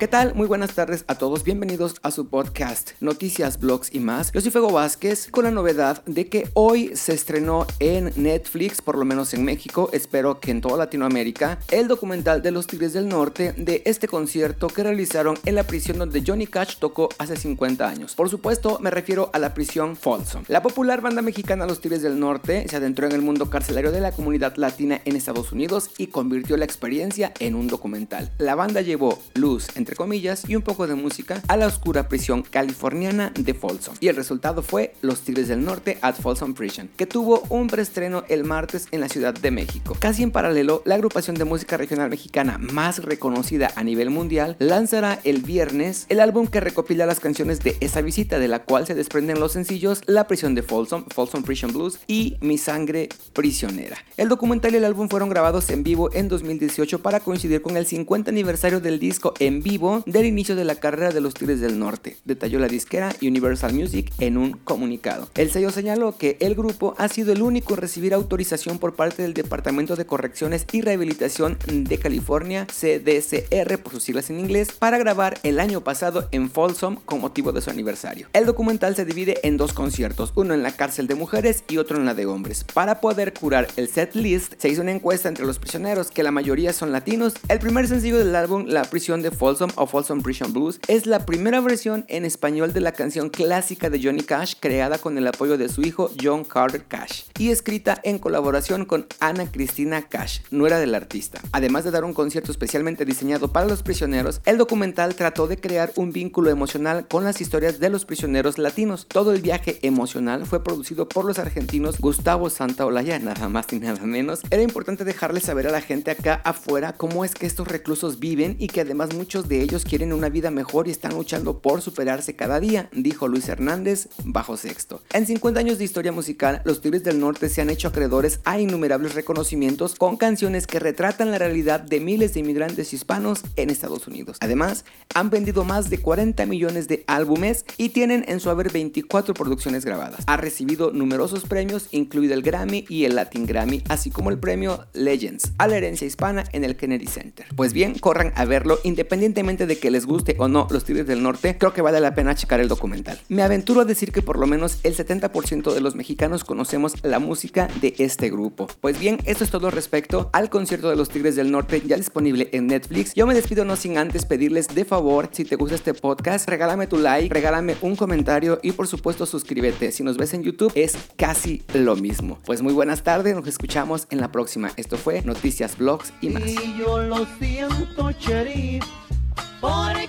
¿Qué tal? Muy buenas tardes a todos, bienvenidos a su podcast Noticias, Blogs y más. Yo soy Fego Vázquez con la novedad de que hoy se estrenó en Netflix, por lo menos en México, espero que en toda Latinoamérica, el documental de los Tigres del Norte de este concierto que realizaron en la prisión donde Johnny Cash tocó hace 50 años. Por supuesto, me refiero a la prisión Folsom. La popular banda mexicana Los Tigres del Norte se adentró en el mundo carcelario de la comunidad latina en Estados Unidos y convirtió la experiencia en un documental. La banda llevó luz, entre comillas, y un poco de música a la oscura prisión californiana de Folsom. Y el resultado fue Los Tigres del Norte at Folsom Prison, que tuvo un preestreno el martes en la Ciudad de México. Casi en paralelo, la agrupación de música regional mexicana más reconocida a nivel mundial lanzará el viernes el álbum que recopila las canciones de esa visita, de la cual se desprenden los sencillos La prisión de Folsom, Folsom Prison Blues y Mi sangre prisionera. El documental y el álbum fueron grabados en vivo en 2018 para coincidir con el 50 aniversario del disco en vivo del inicio de la carrera de los Tigres del Norte, detalló la disquera Universal Music en un comunicado. El sello señaló que el grupo ha sido el único en recibir autorización por parte del Departamento de Correcciones y Rehabilitación de California, CDCR por sus siglas en inglés, para grabar el año pasado en Folsom con motivo de su aniversario. El documental se divide en dos conciertos, uno en la cárcel de mujeres y otro en la de hombres. Para poder curar el set list, se hizo una encuesta entre los prisioneros, que la mayoría son latinos. El primer sencillo del álbum, La prisión de Folsom, of Folsom Prison Blues es la primera versión en español de la canción clásica de Johnny Cash creada con el apoyo de su hijo John Carter Cash y escrita en colaboración con Ana Cristina Cash, nuera del artista. Además de dar un concierto especialmente diseñado para los prisioneros, el documental trató de crear un vínculo emocional con las historias de los prisioneros latinos. Todo el viaje emocional fue producido por los argentinos Gustavo Santaolalla, nada más y nada menos. Era importante dejarle saber a la gente acá afuera cómo es que estos reclusos viven y que además muchos de ellos quieren una vida mejor y están luchando por superarse cada día, dijo Luis Hernández bajo sexto. En 50 años de historia musical, los Tigres del Norte se han hecho acreedores a innumerables reconocimientos con canciones que retratan la realidad de miles de inmigrantes hispanos en Estados Unidos. Además, han vendido más de 40 millones de álbumes y tienen en su haber 24 producciones grabadas. Ha recibido numerosos premios, incluido el Grammy y el Latin Grammy, así como el premio Legends a la herencia hispana en el Kennedy Center. Pues bien, corran a verlo independientemente de que les guste o no los Tigres del Norte, creo que vale la pena checar el documental. Me aventuro a decir que por lo menos el 70% de los mexicanos conocemos la música de este grupo. Pues bien, esto es todo respecto al concierto de los Tigres del Norte ya disponible en Netflix. Yo me despido no sin antes pedirles de favor, si te gusta este podcast, regálame tu like, regálame un comentario y por supuesto suscríbete. Si nos ves en YouTube es casi lo mismo. Pues muy buenas tardes, nos escuchamos en la próxima. Esto fue Noticias, Blogs y más. Born